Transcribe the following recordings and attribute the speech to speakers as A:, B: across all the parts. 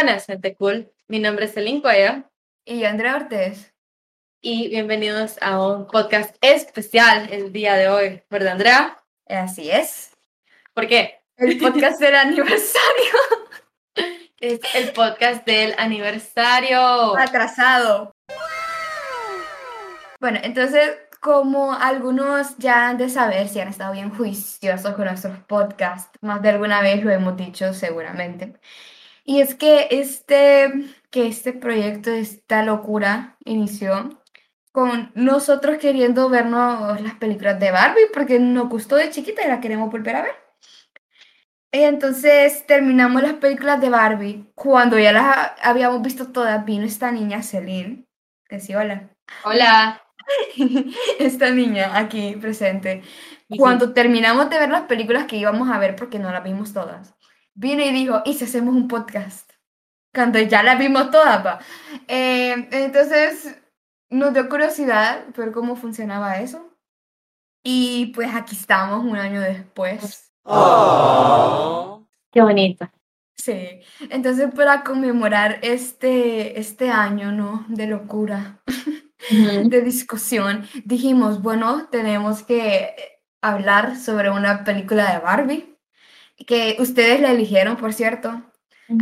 A: Buenas, gente cool. Mi nombre es Celine Cuello
B: Y Andrea Ortiz.
A: y bienvenidos a un podcast especial el día de hoy, ¿verdad, Andrea?
B: Así es.
A: ¿Por qué?
B: El podcast del aniversario
A: Es el podcast del aniversario.
B: atrasado. Bueno, entonces, como algunos ya han de saber si han estado bien juiciosos con nuestros podcasts, más de alguna vez lo hemos dicho seguramente. Y es que este, que este proyecto, esta locura, inició con nosotros queriendo vernos las películas de Barbie, porque nos gustó de chiquita y la queremos volver a ver. Y entonces terminamos las películas de Barbie. Cuando ya las ha- habíamos visto todas, vino esta niña, Celine. Decí hola.
A: Hola.
B: Esta niña aquí presente. Cuando terminamos de ver las películas que íbamos a ver, porque no las vimos todas, vino y dijo, ¿y si hacemos un podcast? Cuando ya las vimos todas, pa. Eh, entonces nos dio curiosidad ver cómo funcionaba eso. Y pues aquí estamos un año después.
A: Qué bonito.
B: Sí, entonces para conmemorar este, este año, ¿no? De locura, de discusión, dijimos, bueno, tenemos que hablar sobre una película de Barbie, que ustedes la eligieron, por cierto.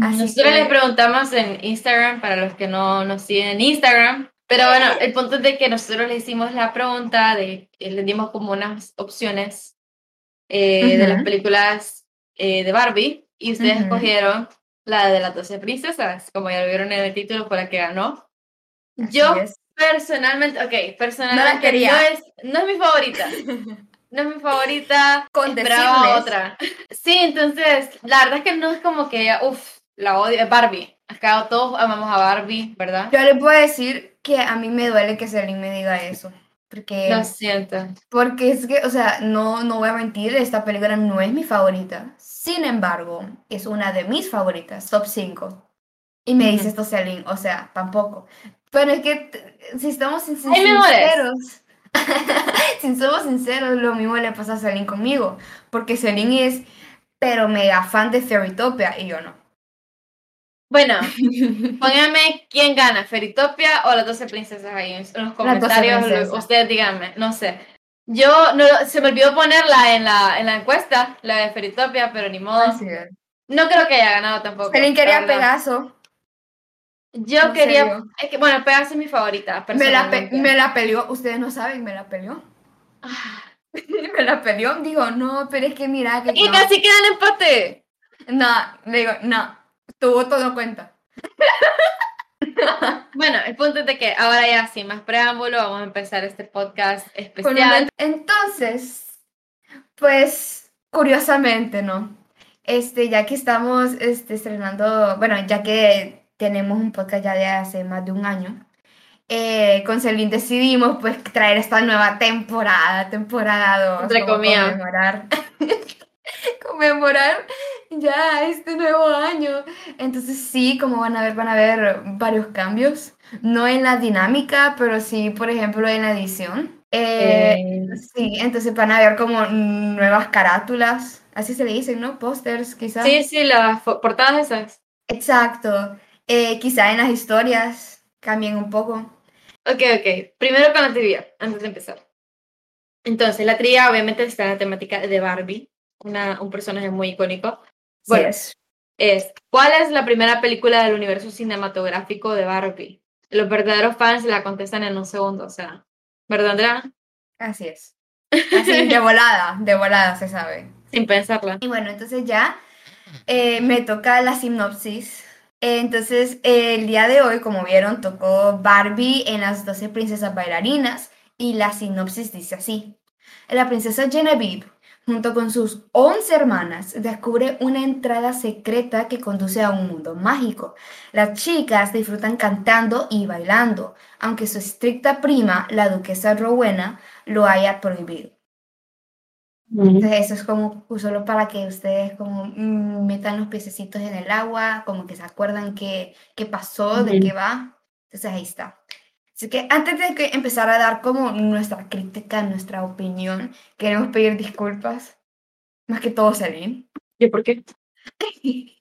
B: Así
A: Nosotros
B: que-
A: les preguntamos en Instagram para los que no nos siguen en Instagram. Pero bueno, el punto es de que nosotros le hicimos la pregunta, de, eh, le dimos como unas opciones eh, de las películas eh, de Barbie y ustedes
B: Ujú.
A: escogieron la de las 12 princesas, como ya lo vieron en el título, fue la que ganó.
B: Así
A: Yo
B: es.
A: personalmente, ok, personalmente
B: quería.
A: no es, no es mi favorita. No es mi favorita.
B: Con
A: otra. Sí, entonces, la verdad es que no es como que, uff, la odio. Es Barbie. Acá todos amamos a Barbie, ¿verdad?
B: Yo les puedo decir que a mí me duele que Celine me diga eso, porque,
A: Lo siento.
B: porque es que, o sea, no, no voy a mentir, esta película no es mi favorita. Sin embargo, es una de mis favoritas, top 5. Y me dice esto Celine, o sea, tampoco. Pero es que si estamos sin- sin-
A: Hay mejores.
B: si somos sinceros, lo mismo le pasa a Celine conmigo, porque Celine es, pero mega fan de Fairytopia y yo no.
A: Bueno, pónganme quién gana, Feritopia o las 12 princesas ahí en los comentarios. Ustedes díganme, no sé. Yo no, se me olvidó ponerla en la, en la encuesta, la de Feritopia, pero ni modo. No creo que haya ganado tampoco.
B: Celine quería. Pegaso.
A: Yo quería. Es que, bueno, Pegaso es mi favorita.
B: Me la, pe- me la peleó, ustedes no saben, me la peleó.
A: Ah,
B: me la peleó, digo, no, pero es que mira que
A: Y
B: no.
A: casi queda el empate.
B: No, le digo, no, tuvo todo cuenta.
A: Bueno, el punto es de que ahora ya sin más preámbulo vamos a empezar este podcast especial.
B: Entonces, pues, curiosamente, ¿no? Este, ya que estamos este, estrenando, bueno, ya que tenemos un podcast ya de hace más de un año, eh, con Celine decidimos pues traer esta nueva temporada, temporada 2,
A: Entre comillas.
B: conmemorar, conmemorar ya este nuevo año. Entonces sí, como van a ver, van a ver varios cambios, no en la dinámica, pero sí, por ejemplo, en la edición. Eh,
A: Eh,
B: Sí, entonces van a ver como nuevas carátulas, así se le dicen, ¿no? Pósters, quizás.
A: sí, sí, las portadas esas.
B: Exacto. Eh, quizá en las historias cambien un poco.
A: Ok, ok. Primero con la trivia, antes de empezar. Entonces, la trivia obviamente está en la temática de Barbie, una, un personaje muy icónico. Bueno,
B: es.
A: es, ¿cuál es la primera película del universo cinematográfico de Barbie? Los verdaderos fans la contestan en un segundo, o sea, ¿verdad, Andrea?
B: Así es. Así, de volada, de volada se sabe.
A: Sin pensarla.
B: Y bueno, entonces ya eh, me toca la sinopsis. Entonces, el día de hoy, como vieron, tocó Barbie en las 12 princesas bailarinas y la sinopsis dice así. La princesa Genevieve, junto con sus 11 hermanas, descubre una entrada secreta que conduce a un mundo mágico. Las chicas disfrutan cantando y bailando, aunque su estricta prima, la duquesa Rowena, lo haya prohibido. Entonces eso es como solo para que ustedes como mm, metan los piececitos en el agua, como que se acuerdan qué, qué pasó, de qué va. Entonces ahí está. Así que antes de que empezar a dar como nuestra crítica, nuestra opinión, queremos pedir disculpas. Más que todo, Celine.
A: ¿Y por qué?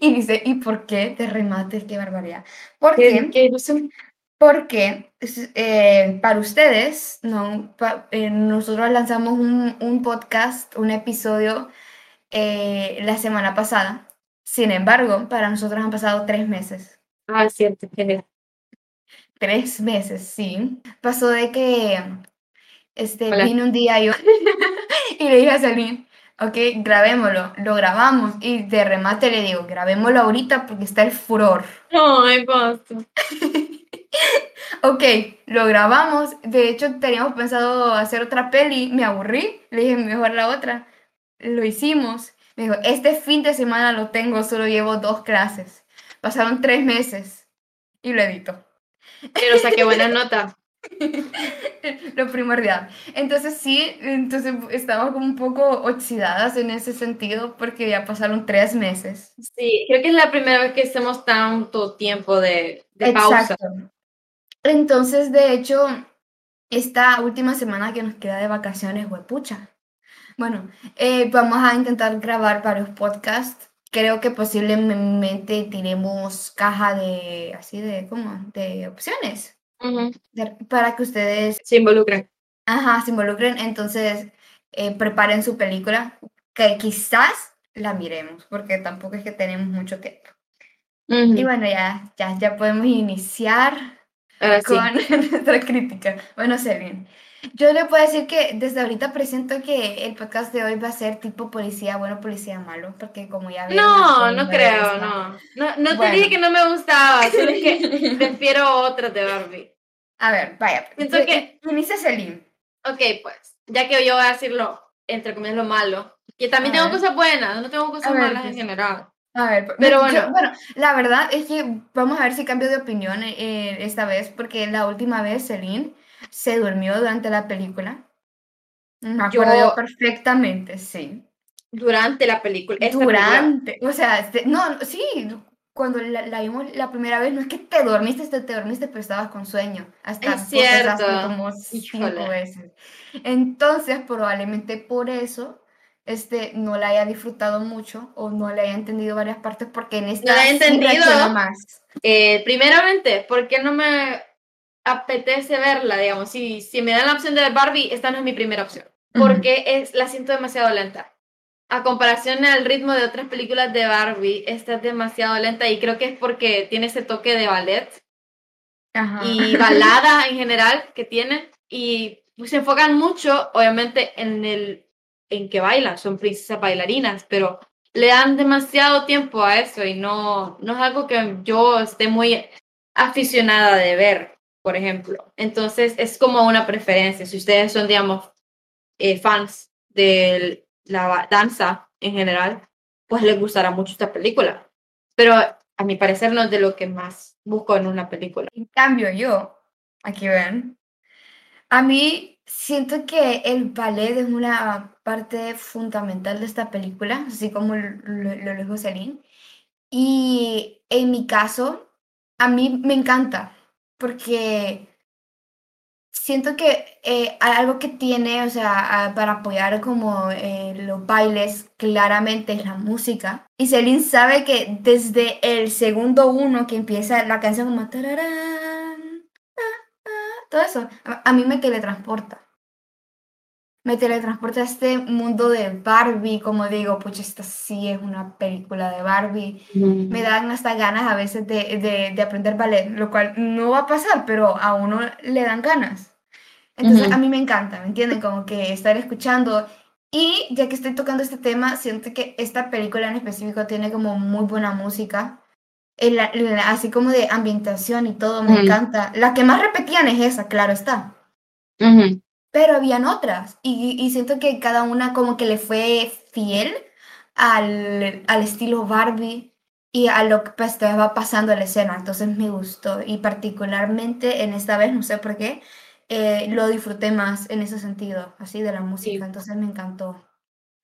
B: Y dice, ¿y por qué te remates? Qué barbaridad. ¿Por qué?
A: ¿Qué, qué ilusión?
B: Porque eh, para ustedes, no, Pa- eh, nosotros lanzamos un, un podcast, un episodio eh, la semana pasada. Sin embargo, para nosotros han pasado tres meses.
A: Ah, cierto, genial.
B: Tres meses, sí. Pasó de que este,
A: Hola.
B: un día yo y le dije a Celine, ok, grabémoslo. Lo grabamos y de remate le digo, grabémoslo ahorita porque está el furor.
A: Ay, basta.
B: Ok, lo grabamos. De hecho, teníamos pensado hacer otra peli. Me aburrí. Le dije, mejor la otra. Lo hicimos. Me dijo, este fin de semana lo tengo, solo llevo dos clases. Pasaron tres meses y lo edito.
A: Pero saqué buena nota.
B: Lo primordial. Entonces sí, entonces estamos como un poco oxidadas en ese sentido porque ya pasaron tres meses.
A: Sí, creo que es la primera vez que hacemos tanto tiempo de, de pausa.
B: Exacto. Entonces, de hecho, esta última semana que nos queda de vacaciones, huepucha. Bueno, eh, vamos a intentar grabar varios podcasts. Creo que posiblemente tiremos caja de, así de, ¿cómo? De opciones. De- para que ustedes,
A: Se involucran.
B: ajá, se involucren. Entonces, eh, preparen su película, que quizás la miremos, porque tampoco es que tenemos mucho tiempo.
A: Ujú.
B: Y bueno, ya, ya, ya podemos iniciar
A: Ahora sí.
B: con nuestra crítica. Bueno, Selin, yo le puedo decir que desde ahorita presiento que el podcast de hoy va a ser tipo policía bueno, policía malo, porque como ya vieron,
A: No, no creo,
B: gusta.
A: no. No, no te
B: Bueno.
A: dije que no me gustaba, solo es que prefiero otras de Barbie.
B: A ver, vaya.
A: Siento que-
B: Inicia Selin.
A: Ok, pues, ya que yo voy a decirlo, entre comillas, lo malo, que también
B: A
A: tengo
B: ver.
A: cosas buenas, no tengo cosas
B: ver,
A: malas en general.
B: A ver,
A: Pero
B: me- yo-
A: bueno.
B: bueno, la verdad es que vamos a ver si cambio de opinión eh, esta vez, porque la última vez Celine se durmió durante la película. Me acuerdo yo
A: Yo-
B: perfectamente, sí.
A: Durante la película. esta película.
B: Durante, o sea, este- no, sí, cuando la, la vimos la primera vez, no es que te dormiste, te, te dormiste, pero estabas con sueño. Hasta
A: Es cierto.
B: como cinco veces. Entonces, probablemente por eso, este, no la haya disfrutado mucho o no le haya entendido varias partes, porque en esta
A: la he entendido.
B: más.
A: Eh, primeramente, porque no me apetece verla, digamos. Si, si me dan la opción de ver Barbie, esta no es mi primera opción. Porque es, la siento demasiado lenta. A comparación al ritmo de otras películas de Barbie, esta es demasiado lenta y creo que es porque tiene ese toque de ballet
B: Ajá.
A: y balada en general que tiene y se enfocan mucho, obviamente, en el en que bailan, son princesas bailarinas, pero le dan demasiado tiempo a eso y no, no es algo que yo esté muy aficionada de ver, por ejemplo. Entonces es como una preferencia. Si ustedes son, digamos, eh, fans de la danza en general, pues les gustará mucho esta película. Pero a mi parecer no es de lo que más busco en una película.
B: En cambio, yo, aquí ven, a mí siento que el ballet es una parte fundamental de esta película, así como lo, lo, lo Celine. Y en mi caso, a mí me encanta, porque siento que eh, algo que tiene, o sea, para apoyar como eh, los bailes, claramente es la música. Y Celine sabe que desde el segundo uno que empieza la canción como... tararán, ah, ah, todo eso, a, a mí me teletransporta. Me teletransporta a este mundo de Barbie, como digo, pucha, esta sí es una película de Barbie me dan hasta ganas a veces de, de- de aprender ballet, lo cual no va a pasar, pero a uno le dan ganas. Entonces
A: Ujú.
B: a mí me encanta, ¿me entienden? Como que estar escuchando. Y ya que estoy tocando este tema, siento que esta película en específico tiene como muy buena música. El- el- así como de ambientación y todo, me
A: Ujú.
B: encanta. La que más repetían es esa, claro está.
A: Ujú.
B: Pero habían otras y, y siento que cada una como que le fue fiel al, al estilo Barbie y a lo que pues, estaba pasando en la escena. Entonces me gustó y particularmente en esta vez, no sé por qué, eh, lo disfruté más en ese sentido, así de la música. Entonces me encantó.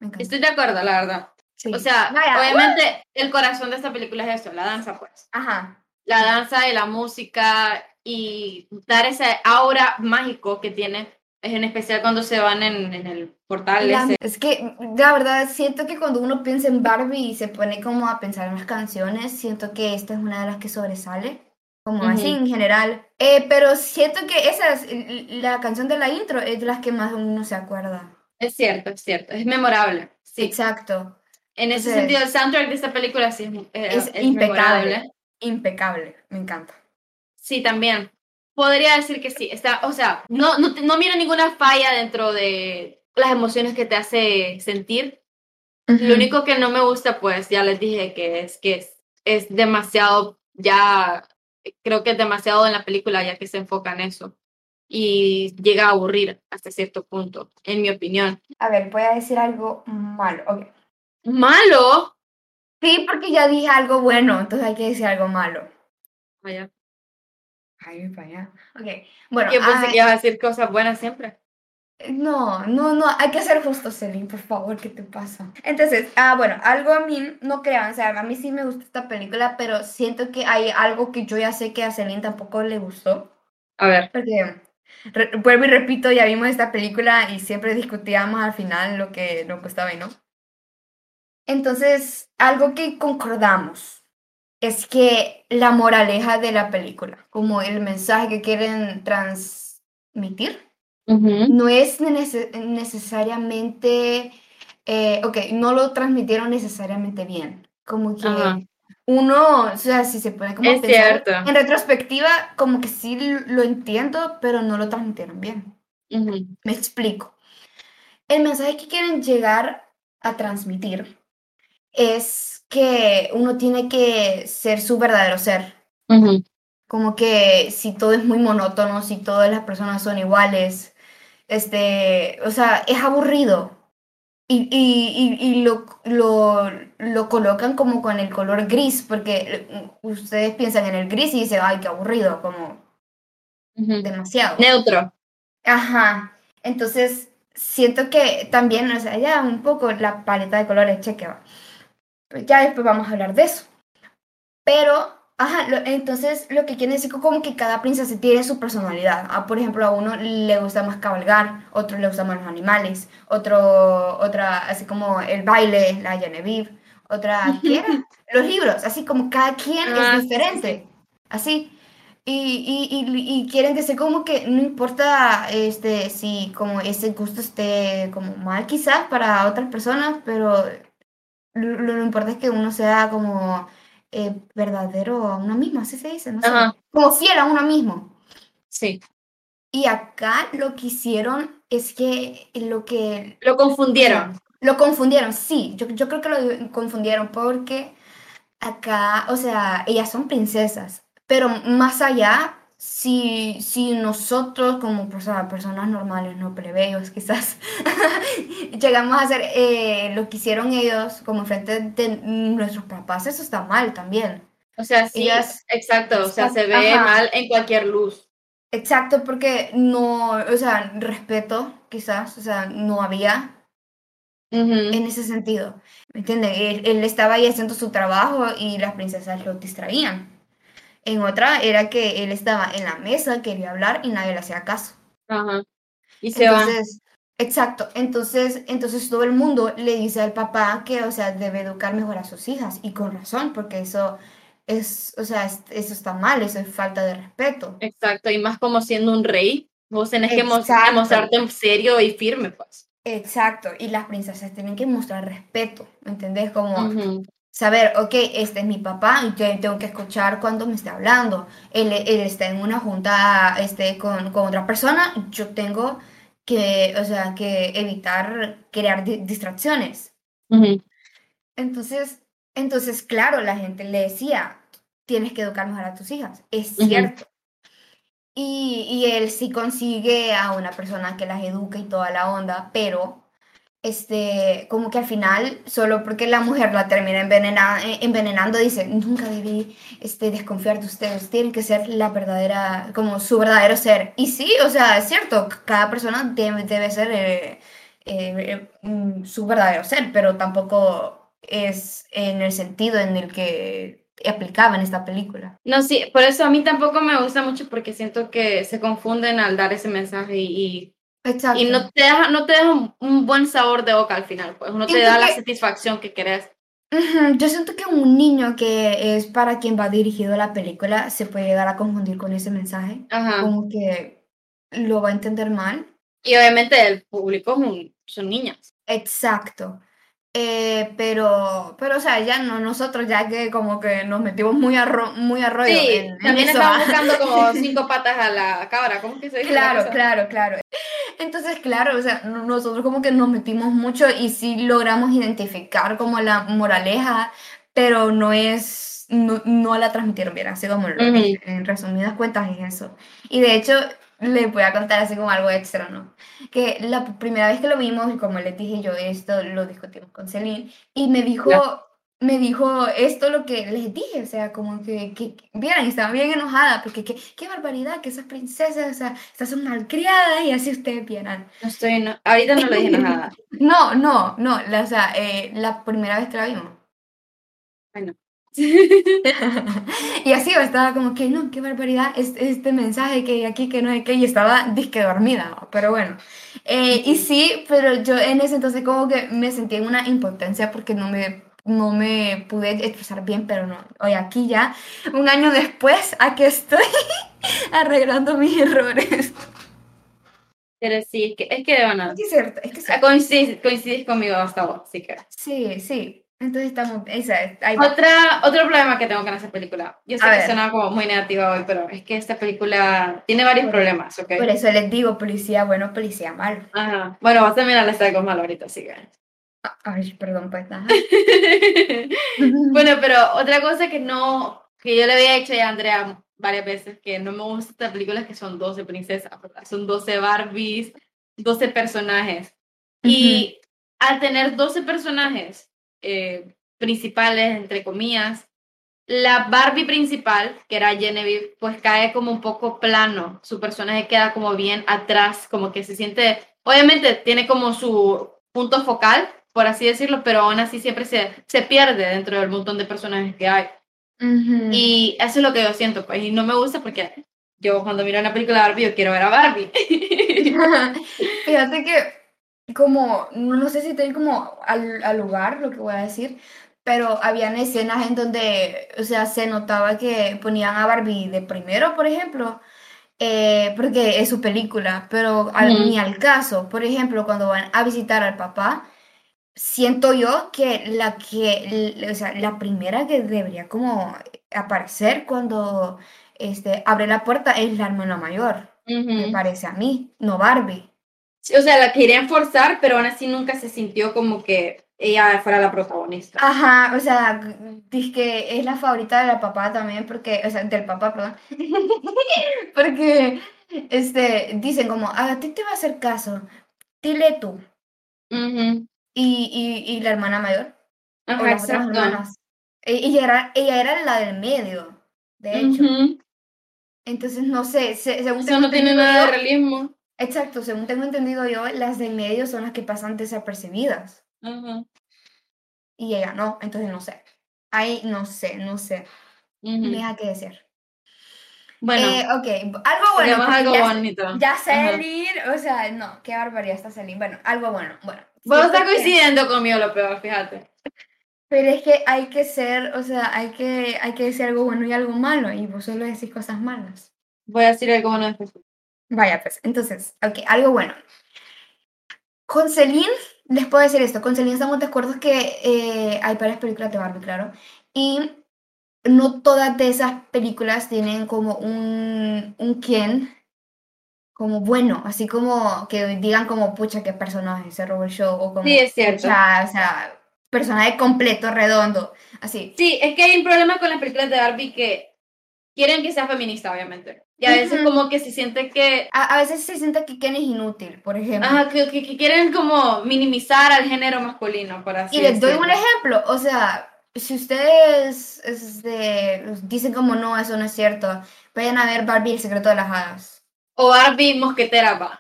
B: Me encantó.
A: Estoy de acuerdo, la verdad.
B: Sí.
A: O sea,
B: Vaya,
A: obviamente el corazón de esta película es eso, la danza, pues.
B: Ajá.
A: La danza y la música y dar ese aura mágico que tiene Es en especial cuando se van en, en el portal
B: La-
A: ese.
B: es que la verdad siento que cuando uno piensa en Barbie y se pone como a pensar en las canciones, siento que esta es una de las que sobresale, como así en general. Eh, pero siento que esa es la canción de la intro es de las que más uno se acuerda.
A: Es cierto, es cierto. Es memorable. Sí.
B: Exacto.
A: En ese
B: Entonces-
A: sentido, el soundtrack de esta película sí es, eh,
B: Es
A: es
B: impecable.
A: memorable.
B: Impecable, me encanta.
A: Sí, también. Podría decir que sí. Está, o sea, no, no, no miro ninguna falla dentro de las emociones que te hace sentir. Lo único que no me gusta, pues, ya les dije que es que es, es demasiado, ya creo que es demasiado en la película ya que se enfoca en eso. Y llega a aburrir hasta cierto punto, en mi opinión.
B: A ver, voy a decir algo malo. ok.
A: Malo.
B: Sí, porque ya dije algo bueno, entonces hay que decir algo malo.
A: Vaya.
B: Ay, para allá. Ok, bueno.
A: Yo pensé que ibas a decir cosas buenas siempre.
B: No, no, no, hay que ser justo, Celine, por favor, ¿qué te pasa? Entonces, ah, bueno, algo a mí, no crean, o sea, a mí sí me gusta esta película, pero siento que hay algo que yo ya sé que a Celine tampoco le gustó,
A: A ver.
B: porque, re- vuelvo y repito, ya vimos esta película y siempre discutíamos al final lo que nos gustaba y no. Entonces, algo que concordamos es que la moraleja de la película, como el mensaje que quieren transmitir, no es nece- necesariamente, eh, ok, no lo transmitieron necesariamente bien. Como que uno, o sea, si se pone como
A: Es
B: pensar,
A: cierto.
B: en retrospectiva, como que sí lo entiendo, pero no lo transmitieron bien. Me explico. El mensaje que quieren llegar a transmitir es que uno tiene que ser su verdadero ser. Como que si todo es muy monótono, si todas las personas son iguales, este, o sea, es aburrido. Y, y, y, y lo, lo, lo colocan como con el color gris, porque eh, ustedes piensan en el gris y dicen, ay, qué aburrido, como demasiado.
A: Neutro.
B: Ajá. Entonces, siento que también, o sea, ya un poco la paleta de colores, cheque va. Pues ya después vamos a hablar de eso. Pero, ajá, lo- entonces lo que quiere decir que como que cada princesa tiene su personalidad. Ah, por ejemplo, a uno le gusta más cabalgar, otro le gustan más los animales, otro, otra, así como el baile, la Genevieve, otra, ¿qué era? Los libros, así como cada quien
A: Ah,
B: es diferente. Así. Y, y, y, y quieren decir como que no importa este, si como ese gusto esté como mal quizás para otras personas, pero lo, lo importante es que uno sea como eh, verdadero a uno mismo, así se dice, no sé,
A: Ajá.
B: como fiel a uno mismo.
A: Sí.
B: Y acá lo que hicieron es que lo que
A: Lo confundieron.
B: lo confundieron, sí, yo, yo creo que lo confundieron porque acá, o sea, ellas son princesas, pero más allá, si, si nosotros como perso- personas normales, no plebeyos quizás, llegamos a hacer eh, lo que hicieron ellos como frente de nuestros papás, eso está mal también.
A: O sea, sí,
B: Ellas-
A: exacto. O sea, se ve
B: Ajá.
A: mal en cualquier luz.
B: Exacto, porque no, o sea, respeto quizás, o sea, no había en ese sentido. ¿Me entiendes? Él, él estaba ahí haciendo su trabajo y las princesas lo distraían. En otra era que él estaba en la mesa, quería hablar y nadie le hacía caso.
A: Ajá. Y se.
B: Entonces, exacto. Entonces, entonces todo el mundo le dice al papá que, o sea, debe educar mejor a sus hijas. Y con razón, porque eso es, o sea, es- eso está mal, eso es falta de respeto.
A: Exacto. Y más como siendo un rey, vos tenés que
B: Exacto.
A: mostrarte serio y firme, pues.
B: Exacto. Y las princesas tienen que mostrar respeto, ¿me entendés? Como. Saber, ok, este es mi papá y yo tengo que escuchar cuando me esté hablando. Él, él está en una junta este, con, con otra persona, yo tengo que, o sea, que evitar crear di- distracciones. Entonces, entonces, claro, la gente le decía, tienes que educar mejor a tus hijas. Es cierto. Y, y él sí consigue a una persona que las eduque y toda la onda, pero este, como que al final, solo porque la mujer la termina envenena- eh, envenenando, dice, nunca debí este, desconfiar de ustedes, tienen que ser la verdadera, como su verdadero ser. Y sí, o sea, es cierto, cada persona debe, debe ser eh, eh, mm, su verdadero ser, pero tampoco es en el sentido en el que aplicaba en esta película.
A: No, sí, por eso a mí tampoco me gusta mucho porque siento que se confunden al dar ese mensaje y, y
B: Exacto.
A: Y no te deja, no te deja un, un buen sabor de boca al final, pues no te da la satisfacción que querés.
B: Yo siento que un niño que es para quien va dirigido la película se puede llegar a confundir con ese mensaje,
A: Ajá.
B: como que lo va a entender mal.
A: Y obviamente el público son niñas.
B: Exacto. Eh, pero, pero, o sea, ya no, nosotros ya que como que nos metimos muy a, ro- muy a rollo
A: Sí,
B: en, en
A: también
B: eso,
A: estaban
B: ah.
A: buscando como cinco patas a la cabra, ¿cómo que se dice? la
B: Claro, claro, claro. Entonces, claro, o sea, no- nosotros como que nos metimos mucho y sí logramos identificar como la moraleja, pero no es, no, no la transmitieron bien, así como. En resumidas cuentas es eso. Y de hecho, les voy a contar así como algo extra, ¿no? Que la primera vez que lo vimos, como les dije yo, esto lo discutimos con Celine, y me dijo... Me dijo esto lo que les dije, o sea, como que, que que- vieran, estaba bien enojada, porque que- qué barbaridad, que esas princesas, o sea, estas son malcriadas y así ustedes vieran.
A: No estoy, no- ahorita no le dije nada.
B: No, no, no, la, o sea, eh, la primera vez que la vimos.
A: Bueno.
B: Y así yo estaba como que, no, qué barbaridad, es- este mensaje que hay aquí, que no hay que, y estaba disque dormida, pero bueno. Eh, y sí, pero yo en ese entonces como que me sentí en una impotencia porque no me, no me pude expresar bien, pero no. Hoy aquí ya, un año después, aquí estoy arreglando mis errores.
A: Pero sí, es que, es que verdad.
B: Es que cierto, es que cierto.
A: Coincidís, coincidís conmigo hasta vos, así que.
B: Sí, sí. Entonces estamos, esa, ahí va.
A: Otra, otro problema que tengo con esa película. Yo sé
B: A
A: que
B: ver.
A: suena como muy negativa hoy, pero es que esta película tiene varios
B: Por-
A: problemas, ¿ok?
B: Por eso les digo, policía bueno, policía malo.
A: Ajá. Bueno, vas a mirar algo malo ahorita, así que.
B: Ay, perdón, pues nada.
A: bueno, pero otra cosa que no, que yo le había hecho ya a Andrea varias veces, que no me gusta esta película es que son 12 princesas. Son 12 Barbies, 12 personajes. Y al tener 12 personajes eh, principales, entre comillas, la Barbie principal, que era Genevieve, pues cae como un poco plano. Su personaje queda como bien atrás, como que se siente, obviamente tiene como su punto focal, por así decirlo, pero aún así siempre se, se pierde dentro del montón de personajes que hay. Y eso es lo que yo siento, pues, y no me gusta porque yo cuando miro una película de Barbie, yo quiero ver a Barbie.
B: Fíjate que, como, no, sé si estoy como al, al lugar lo que voy a decir, pero habían escenas en donde, o sea, se notaba que ponían a Barbie de primero, por ejemplo, eh, porque es su película, pero al- ni al caso. Por ejemplo, cuando van a visitar al papá, siento yo que la que, o sea, la primera que debería como aparecer cuando este, abre la puerta es la hermana mayor, me parece a mí, no Barbie.
A: O sea, la querían forzar, pero aún así nunca se sintió como que ella fuera la protagonista.
B: Ajá, o sea, dice que es la favorita de la papá también, porque, o sea, del papá, perdón. Porque, este, dicen como, a ti te va a hacer caso, dile tú. Y, y, y la hermana mayor, o
A: Ajá,
B: las otras
A: exacto.
B: hermanas. E- Ella era, ella era la del medio, de hecho. Entonces, no sé, se- según
A: Eso no tiene nada de realismo.
B: Exacto, según tengo entendido yo, las del medio son las que pasan desapercibidas.
A: Ajá.
B: Y ella no, entonces no sé. Ahí no sé, no sé.
A: Ujú.
B: Me da que decir.
A: Bueno,
B: Eh, ok, algo bueno.
A: algo
B: ya,
A: bonito.
B: ya. Celine, o sea, no, qué barbaridad está Celine. Bueno, algo bueno, bueno.
A: Vos estás
B: que-
A: coincidiendo conmigo lo peor, fíjate.
B: Pero es que hay que ser, o sea, hay que, hay que decir algo bueno y algo malo, y vos solo decís cosas malas.
A: Voy a decir algo bueno después.
B: Vaya, pues, entonces, ok, algo bueno. Con Celine, les puedo decir esto, con Celine estamos de acuerdo que eh, hay varias películas de Barbie, claro, y no todas de esas películas tienen como un, un quién como bueno, así como que digan como, pucha, qué personaje se robó el show, o como,
A: Sí, es cierto.
B: pucha, o sea, personaje completo, redondo, así.
A: Sí, es que hay un problema con las películas de Barbie que quieren que sea feminista, obviamente. Y a veces como que se siente que,
B: A, a veces se siente que Ken es inútil, por ejemplo.
A: ajá, que, que- que quieren como minimizar al género masculino, por así
B: Y les doy un
A: decirlo.
B: ejemplo, o sea, si ustedes este, dicen como no, eso no es cierto, vayan a ver Barbie, el secreto de las hadas.
A: O Barbie mosquetera va.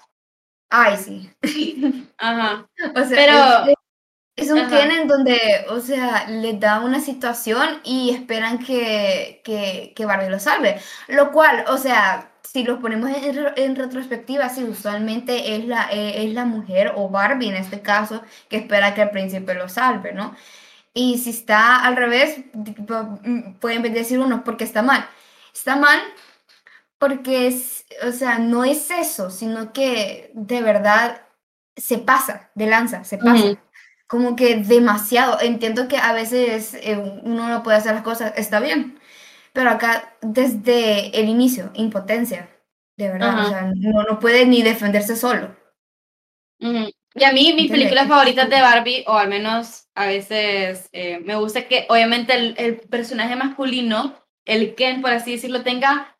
B: Ay, sí.
A: Ajá.
B: O sea,
A: Pero-
B: es, es un
A: Ajá.
B: Ken en donde, o sea, les da una situación y esperan que, que, que Barbie lo salve. Lo cual, o sea, si los ponemos en, re- en retrospectiva, sí, usualmente es la, eh, es la mujer o Barbie en este caso que espera que el príncipe lo salve, ¿no? Y si está al revés, mm, pueden decir uno porque está mal. Está mal porque, es, o sea, no es eso, sino que de verdad se pasa de lanza, se pasa. Como que demasiado. Entiendo que a veces eh, uno no puede hacer las cosas, está bien. Pero acá, desde el inicio, impotencia, de verdad.
A: Ajá.
B: O sea, no, no puede ni defenderse solo.
A: Ujú. Y a mí, mis películas favoritas de Barbie, o al menos a veces eh, me gusta que obviamente el, el personaje masculino, el Ken, por así decirlo, tenga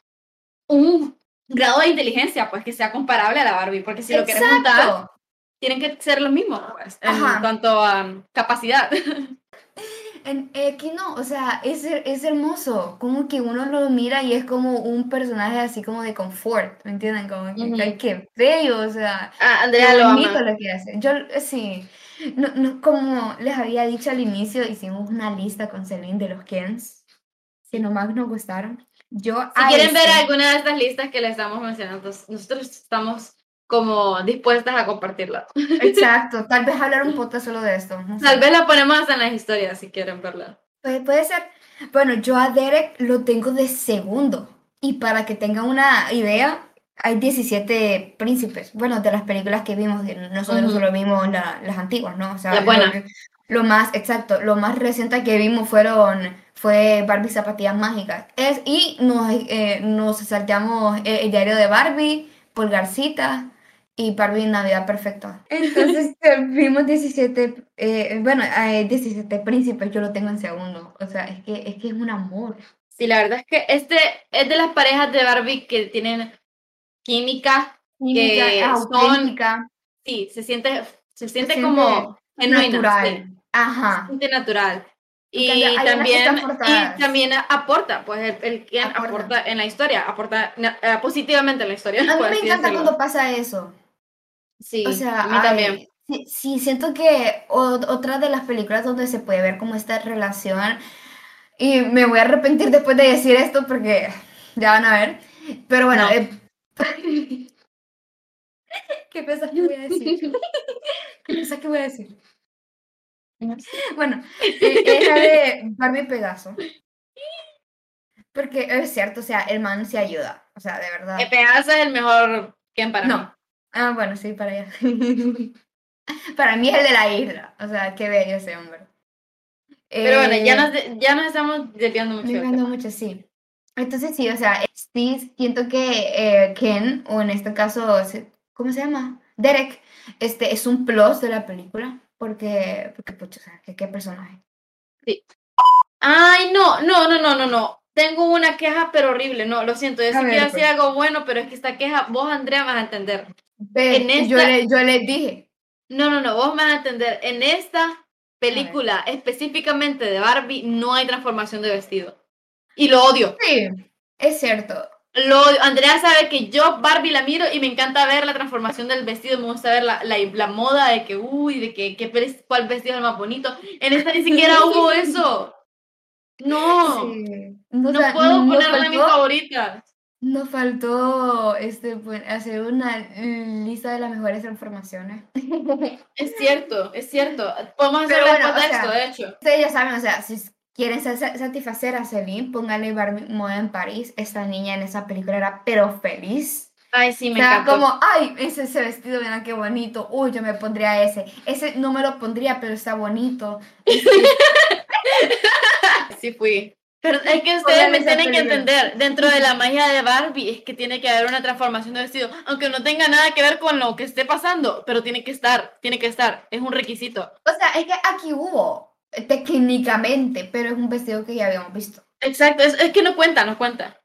A: un grado de inteligencia, pues que sea comparable a la Barbie, porque si lo quieres juntar,
B: Exacto.
A: Tienen que ser lo mismo, pues, en
B: Ajá.
A: cuanto a um, capacidad.
B: En, eh, aquí no, o sea, es, es hermoso. Como que uno lo mira y es como un personaje así como de confort, ¿me entienden? Como que,
A: Ujú.
B: ay, qué bello, o sea.
A: Ah, Andrea lo ama.
B: lo que hace. Yo, sí, no, no, como les había dicho al inicio, hicimos una lista con Celine de los Kens, que nomás nos gustaron. Yo
A: Si quieren ver alguna de estas listas que les estamos mencionando, nosotros estamos como dispuestas a compartirla.
B: Exacto, tal vez hablar un poco solo de esto. no sé.
A: Tal vez la ponemos hasta en las historias si quieren verla.
B: Puede, puede ser. Bueno, yo a Derek lo tengo de segundo. Y para que tengan una idea, hay 17 príncipes. Bueno, de las películas que vimos, nosotros
A: Ujú.
B: solo vimos la- las antiguas, ¿no? O sea,
A: Las
B: lo-
A: buenas.
B: Lo, más, exacto, lo más reciente que vimos fueron, fue Barbie Zapatillas Mágicas. Es, y nos, eh, nos salteamos el, el diario de Barbie, Pulgarcita y Barbie Navidad Perfecta. Entonces vimos 17, eh, bueno, eh, 17 príncipes, yo lo tengo en segundo. O sea, es que es, que es un amor.
A: Sí, la verdad es que este es de las parejas de Barbie que tienen química,
B: Química,
A: Que
B: es
A: son sí, se siente, se siente
B: siente
A: como genuina,
B: natural.
A: sí, se
B: Ajá.
A: siente natural. Y
B: cambio,
A: también, y también aporta, pues el, el
B: Aporta.
A: aporta en la historia, aporta na- eh, positivamente en la historia.
B: A mí me encanta
A: decirlo.
B: cuando pasa eso.
A: Sí,
B: O sea,
A: a mí
B: ay,
A: también.
B: Sí, sí, siento que o- otra de las películas donde se puede ver como esta relación, y me voy a arrepentir después de decir esto porque ya van a ver, pero bueno,
A: No.
B: eh, ¿qué piensas que voy a decir? ¿Qué piensas que voy a decir? Bueno, eh, es la de Barbie Pegaso. Porque es cierto, o sea, el man se ayuda, o sea, de verdad.
A: El pedazo es el mejor Ken para mí.
B: Ah, bueno, sí, para allá. para mí es el de la isla. O sea, qué bello ese hombre.
A: Pero bueno, ya
B: Eh,
A: nos, ya nos estamos desviando mucho. Tema.
B: mucho, sí. Entonces, sí, o sea, sí, siento que eh, Ken, o en este caso, ¿cómo se llama? Derek, este es un plus de la película. Porque, porque o sea, ¿qué, qué personaje.
A: Ay, no, no, no, no, no, no. Tengo una queja, pero horrible. No, lo siento. Yo sí
B: A ver,
A: quiero
B: pues.
A: algo bueno, pero es que esta queja, vos, Andrea, vas a entender.
B: Ve,
A: En
B: yo,
A: esta-
B: le, yo les dije.
A: No, no, no, vos me vas a entender. En esta película, específicamente de Barbie, no hay transformación de vestido. Y lo odio.
B: Sí, es cierto.
A: Lo odio. Andrea sabe que yo Barbie la miro y me encanta ver la transformación del vestido, me gusta ver la, la, la moda de que, uy, de que, que cuál vestido es el más bonito. En esta ni siquiera hubo eso. No,
B: Sí.
A: no
B: O sea,
A: puedo ponerla en mis
B: faltó-
A: favoritas.
B: Nos faltó este, pues, hacer una lista de las mejores transformaciones.
A: Es cierto, es cierto. Podemos hacer
B: bueno,
A: de
B: o sea,
A: esto, de hecho.
B: Ustedes ya saben, o sea, si quieren sa- sa- satisfacer a Celine, pónganle Barbie Moda en París. Esta niña en esa película era pero feliz.
A: Ay, sí,
B: O
A: me
B: sea,
A: encantó.
B: como, ay, ese, ese vestido, mira qué bonito. Uy, yo me pondría ese. Ese no me lo pondría, pero está bonito. Este,
A: Sí fui. Pero es que ustedes me tienen que entender, dentro de la magia de Barbie es que tiene que haber una transformación de vestido, aunque no tenga nada que ver con lo que esté pasando, pero tiene que estar, tiene que estar, es un requisito.
B: o sea, es que aquí hubo, eh, técnicamente, pero es un vestido que ya habíamos visto.
A: Exacto, es, es que no cuenta, no cuenta.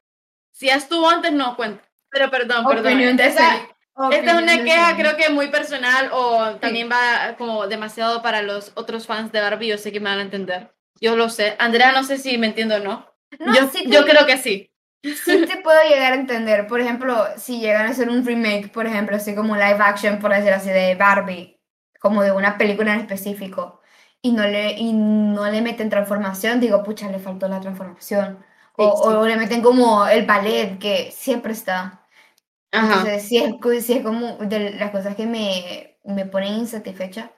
A: Si ya estuvo antes, no cuenta. Pero perdón, perdón.
B: Opinión
A: Esa-
B: Celine.
A: Esta es una queja, creo que muy personal o también va como demasiado para los otros fans de Barbie. Yo sé que me van a entender. Yo lo sé. Andrea, no sé si me entiendo o no.
B: No,
A: yo,
B: sí te-
A: yo creo que sí.
B: sí te puedo llegar a entender. Por ejemplo, si llegan a hacer un remake, por ejemplo, así como live action, por decir así, de Barbie, como de una película en específico, y no le, y no le meten transformación, digo, pucha, le faltó la transformación. O,
A: Sí, sí.
B: o le meten como el ballet, que siempre está. Entonces, sí es, sí es como de las cosas que me, me ponen insatisfecha.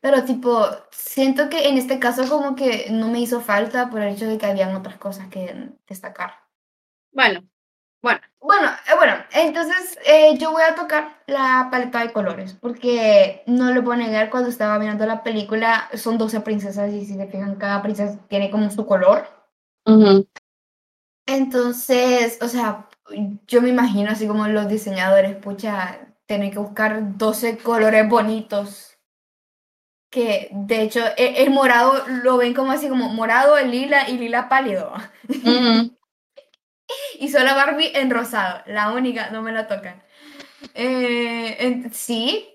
B: Pero tipo, siento que en este caso como que no me hizo falta por el hecho de que habían otras cosas que destacar.
A: Bueno, bueno.
B: Bueno, eh, bueno, entonces eh, yo voy a tocar la paleta de colores, porque no lo puedo negar, cuando estaba mirando la película, son 12 princesas y si se fijan, cada princesa tiene como su color. Entonces, o sea, yo me imagino así como los diseñadores, pucha, tener que buscar 12 colores bonitos. Que de hecho e, el, morado lo ven como así como morado, el lila y lila pálido. y solo Barbie en rosado, la única, no me la tocan. Eh, sí,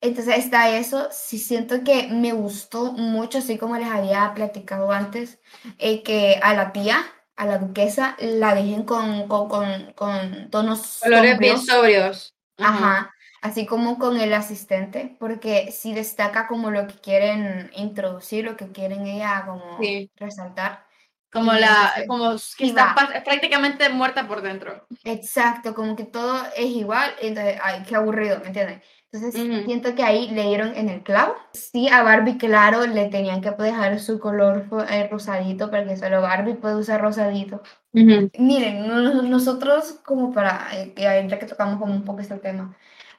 B: entonces está eso. Sí siento que me gustó mucho, así como les había platicado antes, eh, que a la tía a la duquesa la dejen con, con, con, con tonos
A: colores bien sobrios.
B: Ajá. Así como con el asistente, porque si destaca como lo que quieren introducir, lo que quieren ella como resaltar.
A: Como la, como que está prácticamente muerta por dentro.
B: Exacto, como que todo es igual, entonces, ay, qué aburrido, ¿me entiendes? Entonces siento que ahí le dieron en el clavo. Sí, a Barbie, claro, le tenían que dejar su color eh, rosadito, porque solo Barbie puede usar rosadito. Miren, nosotros como para, eh, ya que tocamos como un poco este tema,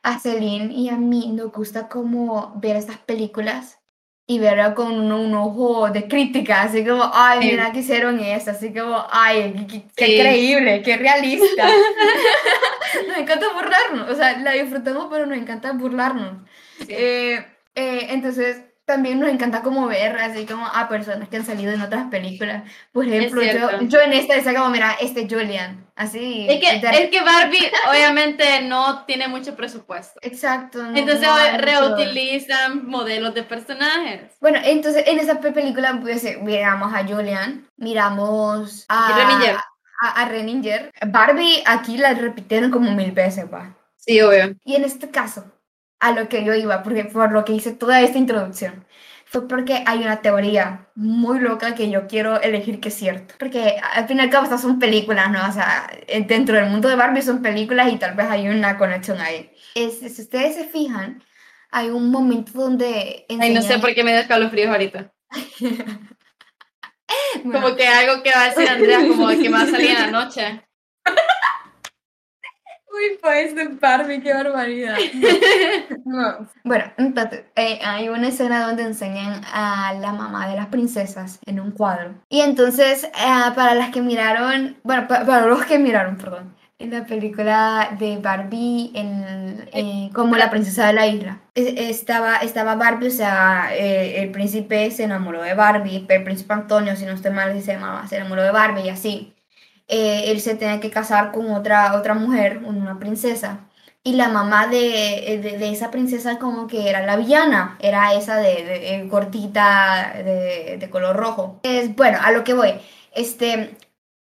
B: a Celine y a mí nos gusta como ver estas películas y verla con un, ojo de crítica, así como, ay, mira que hicieron eso, así como, ay, qué, increíble, qué realista. nos encanta burlarnos, o sea, la disfrutamos, pero nos encanta burlarnos. Eh, eh, entonces, también nos encanta como ver así como a personas que han salido en otras películas. Por ejemplo, yo, yo, en esta decía como, mira, este Julian, así.
A: Es que, es que Barbie obviamente no tiene mucho presupuesto.
B: Exacto.
A: entonces reutilizan modelos de personajes.
B: Bueno, entonces en esa película pues, miramos a Julian, miramos a... A, a Reninger. Barbie aquí la repitieron como mil veces, va.
A: Sí, obvio.
B: Y en este caso, a lo que yo iba, porque por lo que hice toda esta introducción, fue porque hay una teoría muy loca que yo quiero elegir que es cierto. Porque al fin y al cabo estas son películas, ¿no? O sea, dentro del mundo de Barbie son películas y tal vez hay una conexión ahí. Es, si ustedes se fijan, hay un momento donde...
A: Ay, no sé por qué me da escalofríos ahorita. Como que algo que va a decir Andrea, como que va a salir en la noche.
B: Uy, de Barbie, qué barbaridad. Bueno, entonces, eh, hay una escena donde enseñan a la mamá de las princesas en un cuadro. Y entonces, eh, para las que miraron, bueno, para, los que miraron, perdón, en la película de Barbie en, eh, como la princesa de la isla. Estaba, estaba Barbie, o sea, el príncipe se enamoró de Barbie, el príncipe Antonio, si no estoy mal, se llamaba, se enamoró de Barbie y así. Eh, él se tenía que casar con otra, otra mujer, una princesa. Y la mamá de, de, esa princesa como que era la villana, era esa de, cortita, de, color rojo. Es, bueno, a lo que voy, este,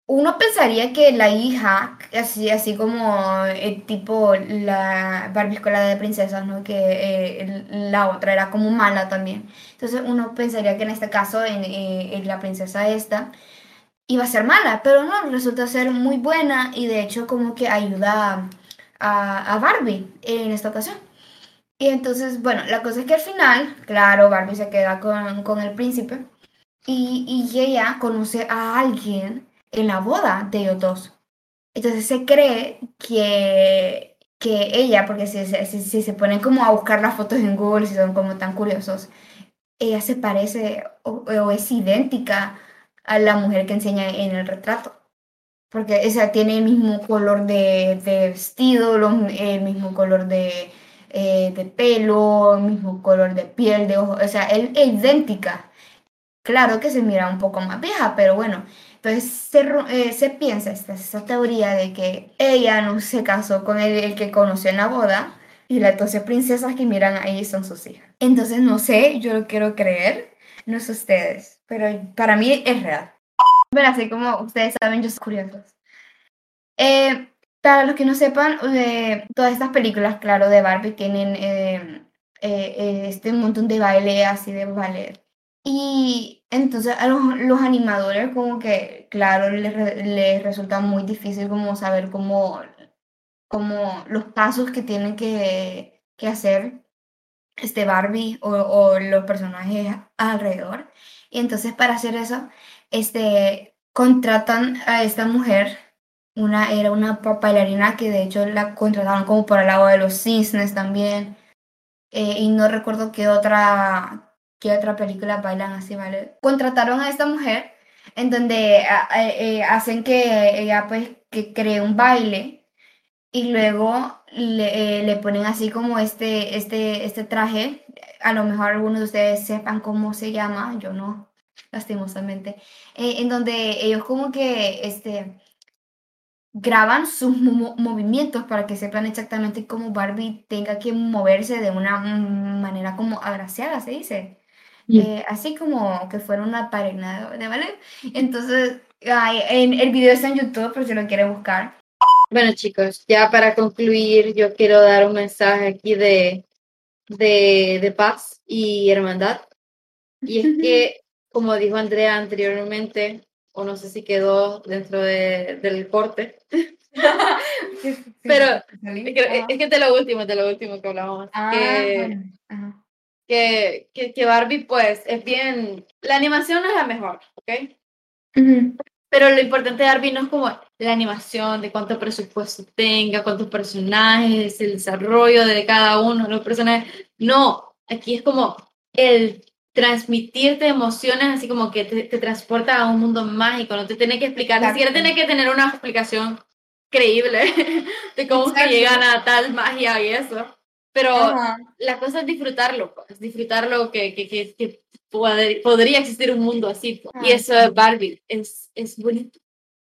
B: uno pensaría que la hija, así, así como eh, tipo la Barbie de Princesas, ¿no? Que eh, la otra era como mala también. Entonces uno pensaría que en este caso, en la princesa esta, iba a ser mala, pero no, resulta ser muy buena y de hecho como que ayuda a, a Barbie en esta ocasión. Y entonces, bueno, la cosa es que al final, claro, Barbie se queda con, con el príncipe y, y, ella conoce a alguien en la boda de ellos dos. Entonces se cree que, que ella, porque si, si, si, se ponen como a buscar las fotos en Google, si son como tan curiosos, ella se parece o, o es idéntica a la mujer que enseña en el retrato. Porque esa tiene el mismo color de, vestido, el mismo color de, eh, de pelo, el mismo color de piel, de ojos, o sea, es, idéntica. Claro que se mira un poco más vieja, pero bueno, entonces se, eh, se piensa, esta, esta teoría de que ella no se casó con el, el que conoció en la boda, y las 12 princesas que miran ahí son sus hijas. Entonces, no sé, yo lo quiero creer, no sé ustedes pero para mí es real. Bueno, así como ustedes saben, yo soy curiosa. Eh, para los que no sepan, eh, todas estas películas, claro, de Barbie tienen eh, este montón de baile así de ballet. Y entonces a los, los animadores como que, claro, les, les, resulta muy difícil como saber cómo como los pasos que tienen que, que hacer este Barbie o, o los personajes alrededor. Y entonces para hacer eso, este, contratan a esta mujer, una, era una bailarina que de hecho la contrataron como por el lado de los cisnes también. eh, y no recuerdo qué otra, qué otra película bailan así, ¿vale? Contrataron a esta mujer en donde eh, hacen que ella pues que cree un baile y luego le, eh, le ponen así como este, este, este traje. A lo mejor algunos de ustedes sepan cómo se llama, yo no, lastimosamente. eh, en donde ellos como que este, graban sus mo- mo- movimientos para que sepan exactamente cómo Barbie tenga que moverse de una mm, manera como agraciada, se dice. Eh, así como que fuera una pareja de, de ballet. Entonces, ay, en, el video está en YouTube por si lo quieren buscar.
A: Bueno, chicos, ya para concluir, yo quiero dar un mensaje aquí de, de, de paz y hermandad. Y es que, como dijo Andrea anteriormente, o no sé si quedó dentro de- del corte, Pero, es que, es de lo último, de lo último que hablamos,
B: Ah,
A: que,
B: bueno, ajá.
A: que, que, que Barbie, pues, es bien, la animación es la mejor, ¿ok? Pero lo importante de Barbie no es como la animación, de cuánto presupuesto tenga, cuántos personajes, el desarrollo de cada uno de los personajes. No, aquí es como el transmitirte emociones, así como que te, te transporta a un mundo mágico, no te tiene que explicar, ni siquiera tiene que tener una explicación creíble de cómo es que
B: Exacto.
A: llegan a tal magia y eso. Pero
B: Ajá.
A: la cosa es disfrutarlo, pues, disfrutarlo que, que, que, que poder- podría existir un mundo así. pues. Y
B: Ah,
A: eso es Barbie, es, es bonito,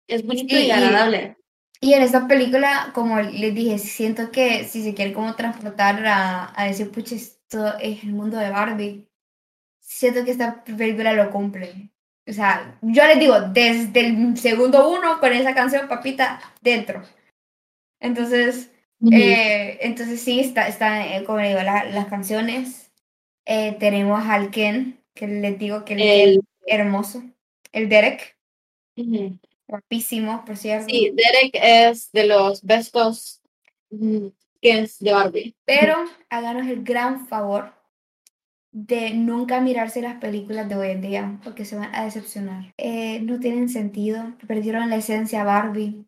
A: es bonito
B: Y-
A: agradable.
B: Y en esta película, como les dije, siento que si se quiere como transportar a, a decir, pucha, esto es el mundo de Barbie, siento que esta película lo cumple. O sea, yo les digo, desde el segundo uno con esa canción, papita, dentro. Entonces, eh, entonces sí, está, está eh, como digo, la- las canciones. Eh, tenemos al Ken, que les digo que él es
A: El-
B: hermoso. El Derek,
A: Ujú.
B: guapísimo, por cierto.
A: Sí, Derek es de los bestos es de Barbie.
B: Pero háganos el gran favor de nunca mirarse las películas de hoy en día, porque se van a decepcionar. Eh, no tienen sentido, perdieron la esencia Barbie.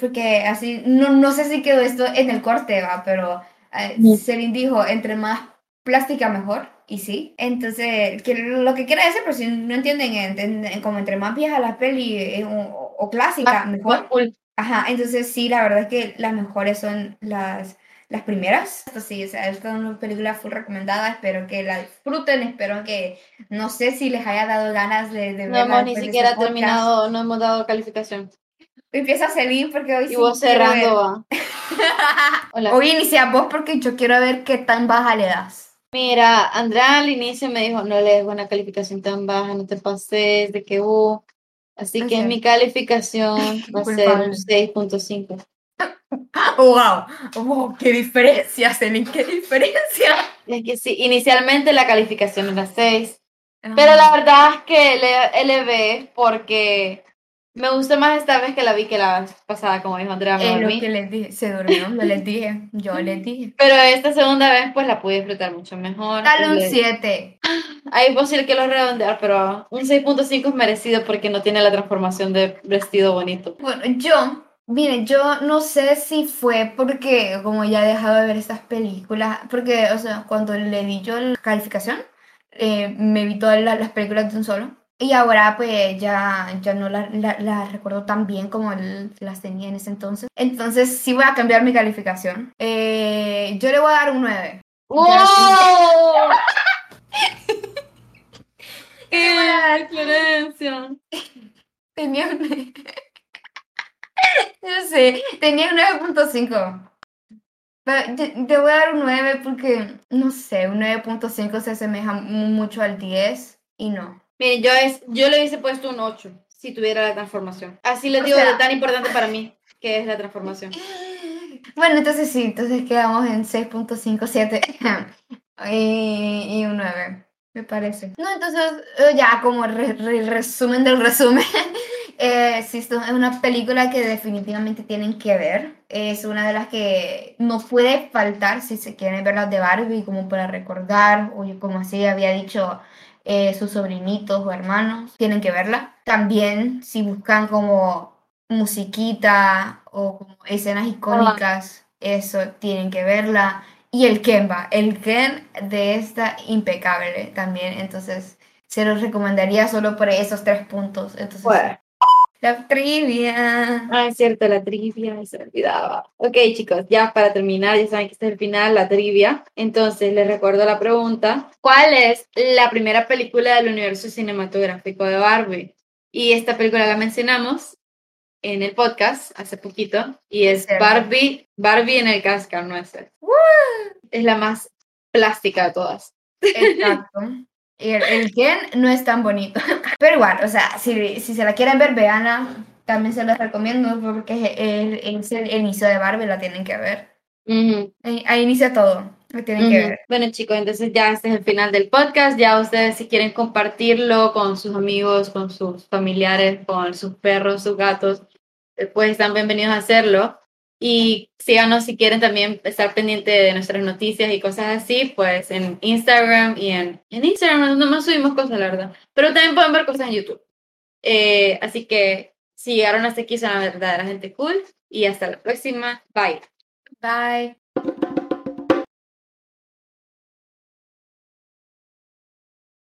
B: Porque así, no, no sé si quedó esto en el corte, va, pero eh. Celine dijo, entre más plástica mejor, y sí. Entonces, que lo que quiera decir, pero si no entienden, entienden como entre más vieja la peli eh, o, o clásica, mejor.
A: cool.
B: Ajá, entonces sí, la verdad es que las mejores son las, las primeras. Esto sí, o sea, esta es una película full recomendada, espero que la disfruten, espero que, no sé si les haya dado ganas de, de
A: No hemos ni siquiera
B: este podcast.
A: terminado, no hemos dado calificación.
B: Empieza a salir porque hoy
A: Y
B: sí
A: vos
B: ver.
A: cerrando. va. Hola.
B: Hoy inicia vos porque yo quiero ver qué tan baja le das.
A: Mira, Andrea al inicio me dijo, no le des una calificación tan baja, no te pases de que hubo. Así
B: Ok.
A: que mi calificación va a ser un 6.5.
B: ¡Wow! ¡Wow! ¡Qué diferencia, Celine! ¡Qué diferencia!
A: Es que sí, inicialmente la calificación era 6, pero la verdad es que le elevé porque me gustó más esta vez que la vi que la vez pasada, como dijo Andrea, me dormí.
B: que les dije, se durmió, yo les dije, yo les dije.
A: Pero esta segunda vez pues la pude disfrutar mucho mejor.
B: Dale un
A: le-
B: 7.
A: Ahí es posible que lo redondear, pero un 6.5 es merecido porque no tiene la transformación de vestido bonito.
B: Bueno, yo, miren, yo no sé si fue porque como ya he dejado de ver estas películas, porque, o sea, cuando le di yo la calificación, eh, me vi todas la- las películas de un solo. Y ahora pues ya, ya no las la, las recuerdo tan bien como el- las tenía en ese entonces. Entonces sí voy a cambiar mi calificación. Eh, yo le voy a dar un 9.
A: ¡Wow!
B: Y le voy a dar-
A: diferencia!
B: Tenía un... Yo sé, tenía un 9.5. Pero te, voy a dar un 9 porque, no sé, un 9.5 se asemeja mu- mucho al 10 y no.
A: Mire, yo, es, yo le hubiese puesto un 8 si tuviera la transformación. Así les
B: O
A: digo
B: sea-
A: de tan importante para mí que es la transformación.
B: Bueno, entonces sí, entonces quedamos en 6.57 y, y un 9, me parece. No, entonces eh, ya como re- re- resumen del resumen, Eh, sí, esto es una película que definitivamente tienen que ver. Es una de las que no puede faltar si se quieren ver las de Barbie, como para recordar, o como así había dicho eh, sus sobrinitos o hermanos, tienen que verla. También si buscan como musiquita o como escenas icónicas, eso tienen que verla. Y el Ken va, el Ken de esta impecable también, entonces se los recomendaría solo por esos tres puntos. Entonces,
A: Bueno.
B: La trivia.
A: Ah, es cierto, la trivia, se me olvidaba. Ok, chicos, ya para terminar, ya saben que este es el final, la trivia. Entonces, les recuerdo la pregunta. ¿Cuál es la primera película del universo cinematográfico de Barbie? Y esta película la mencionamos en el podcast hace poquito y es. Barbie, Barbie en el cascanueces. Es la más plástica de todas.
B: Exacto. El, el Ken no es tan bonito. Pero igual, o sea, si, si se la quieren ver, veanla. También se las recomiendo porque es el, es el inicio de Barbie, la tienen que ver.
A: Ujú.
B: Ahí, ahí inicia todo, lo tienen que
A: Ujú.
B: ver.
A: Bueno, chicos, entonces ya este es el final del podcast. Ya ustedes, si quieren compartirlo con sus amigos, con sus familiares, con sus perros, sus gatos, eh, pues están bienvenidos a hacerlo. Y síganos si quieren también estar pendiente de nuestras noticias y cosas así, pues en Instagram y en, en Instagram no más subimos cosas, la verdad. Pero también pueden ver cosas en YouTube. Eh, así que si llegaron hasta aquí son la verdadera gente cool. Y hasta la próxima. Bye.
B: Bye.